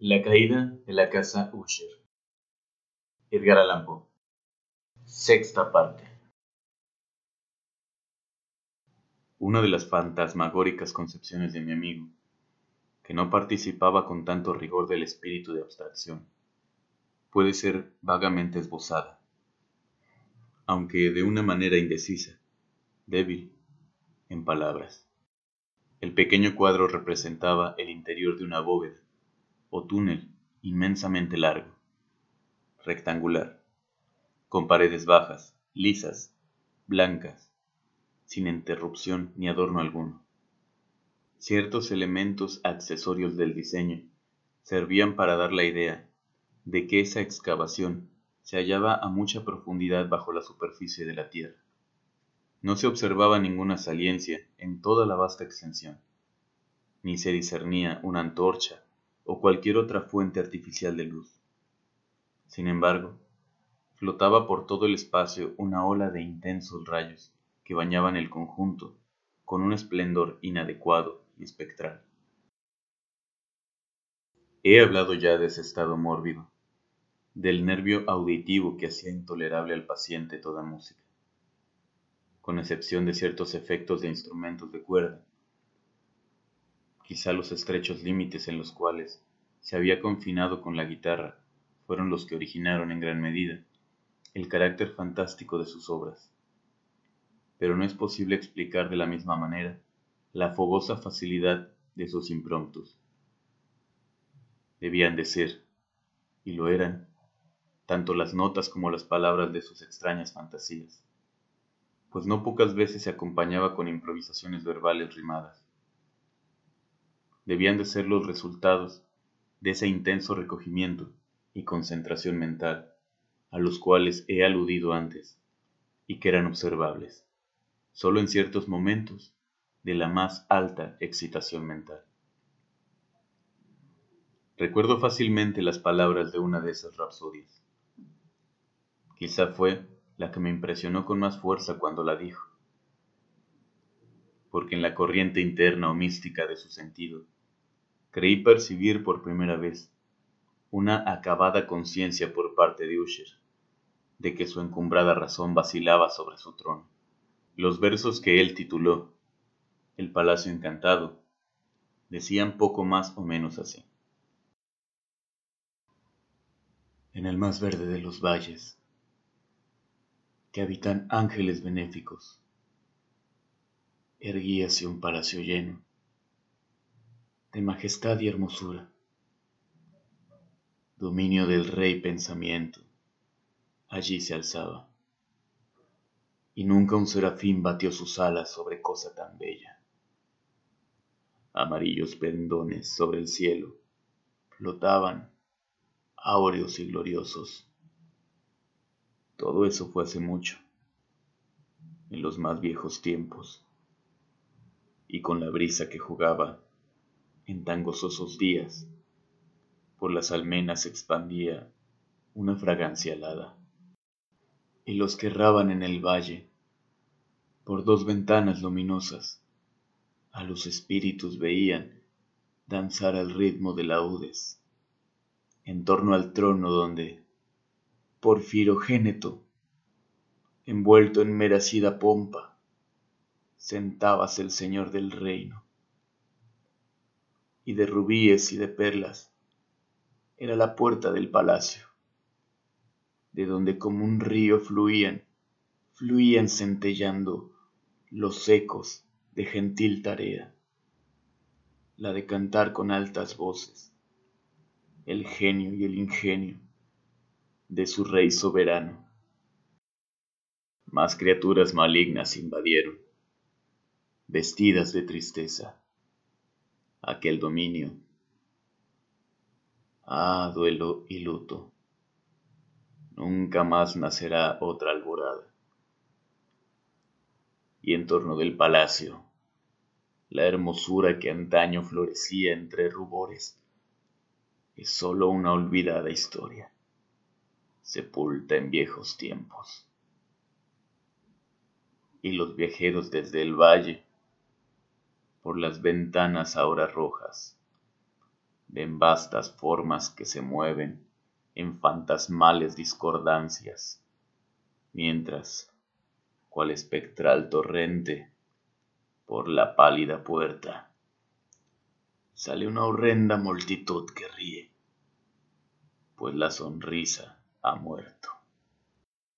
La caída de la casa Usher. Edgar Allan Poe. Sexta parte. Una de las fantasmagóricas concepciones de mi amigo, que no participaba con tanto rigor del espíritu de abstracción, puede ser vagamente esbozada, aunque de una manera indecisa, débil, en palabras. El pequeño cuadro representaba el interior de una bóveda, o túnel inmensamente largo, rectangular, con paredes bajas, lisas, blancas, sin interrupción ni adorno alguno. Ciertos elementos accesorios del diseño servían para dar la idea de que esa excavación se hallaba a mucha profundidad bajo la superficie de la tierra. No se observaba ninguna saliencia en toda la vasta extensión, ni se discernía una antorcha o cualquier otra fuente artificial de luz. Sin embargo, flotaba por todo el espacio una ola de intensos rayos que bañaban el conjunto con un esplendor inadecuado y espectral. He hablado ya de ese estado mórbido, del nervio auditivo que hacía intolerable al paciente toda música, con excepción de ciertos efectos de instrumentos de cuerda, Quizá los estrechos límites en los cuales se había confinado con la guitarra fueron los que originaron en gran medida el carácter fantástico de sus obras. Pero no es posible explicar de la misma manera la fogosa facilidad de sus impromptus. Debían de ser, y lo eran, tanto las notas como las palabras de sus extrañas fantasías, pues no pocas veces se acompañaba con improvisaciones verbales rimadas debían de ser los resultados de ese intenso recogimiento y concentración mental a los cuales he aludido antes y que eran observables solo en ciertos momentos de la más alta excitación mental. Recuerdo fácilmente las palabras de una de esas rapsodias. Quizá fue la que me impresionó con más fuerza cuando la dijo, porque en la corriente interna o mística de su sentido creí percibir por primera vez una acabada conciencia por parte de Usher de que su encumbrada razón vacilaba sobre su trono. Los versos que él tituló El Palacio Encantado decían poco más o menos así. En el más verde de los valles, que habitan ángeles benéficos, erguíase un palacio lleno de majestad y hermosura, dominio del rey pensamiento, allí se alzaba, y nunca un serafín batió sus alas sobre cosa tan bella. Amarillos pendones sobre el cielo flotaban, áureos y gloriosos. Todo eso fue hace mucho, en los más viejos tiempos, y con la brisa que jugaba en tan gozosos días, por las almenas se expandía una fragancia helada, y los que erraban en el valle, por dos ventanas luminosas, a los espíritus veían danzar al ritmo de laudes, en torno al trono donde, por Firogéneto, envuelto en meracida pompa, sentábase el señor del reino y de rubíes y de perlas. Era la puerta del palacio, de donde como un río fluían, fluían centellando los ecos de gentil tarea, la de cantar con altas voces, el genio y el ingenio de su rey soberano. Más criaturas malignas invadieron, vestidas de tristeza aquel dominio. Ah, duelo y luto. Nunca más nacerá otra alborada. Y en torno del palacio, la hermosura que antaño florecía entre rubores, es sólo una olvidada historia, sepulta en viejos tiempos. Y los viajeros desde el valle por las ventanas ahora rojas, ven vastas formas que se mueven en fantasmales discordancias, mientras, cual espectral torrente, por la pálida puerta, sale una horrenda multitud que ríe, pues la sonrisa ha muerto.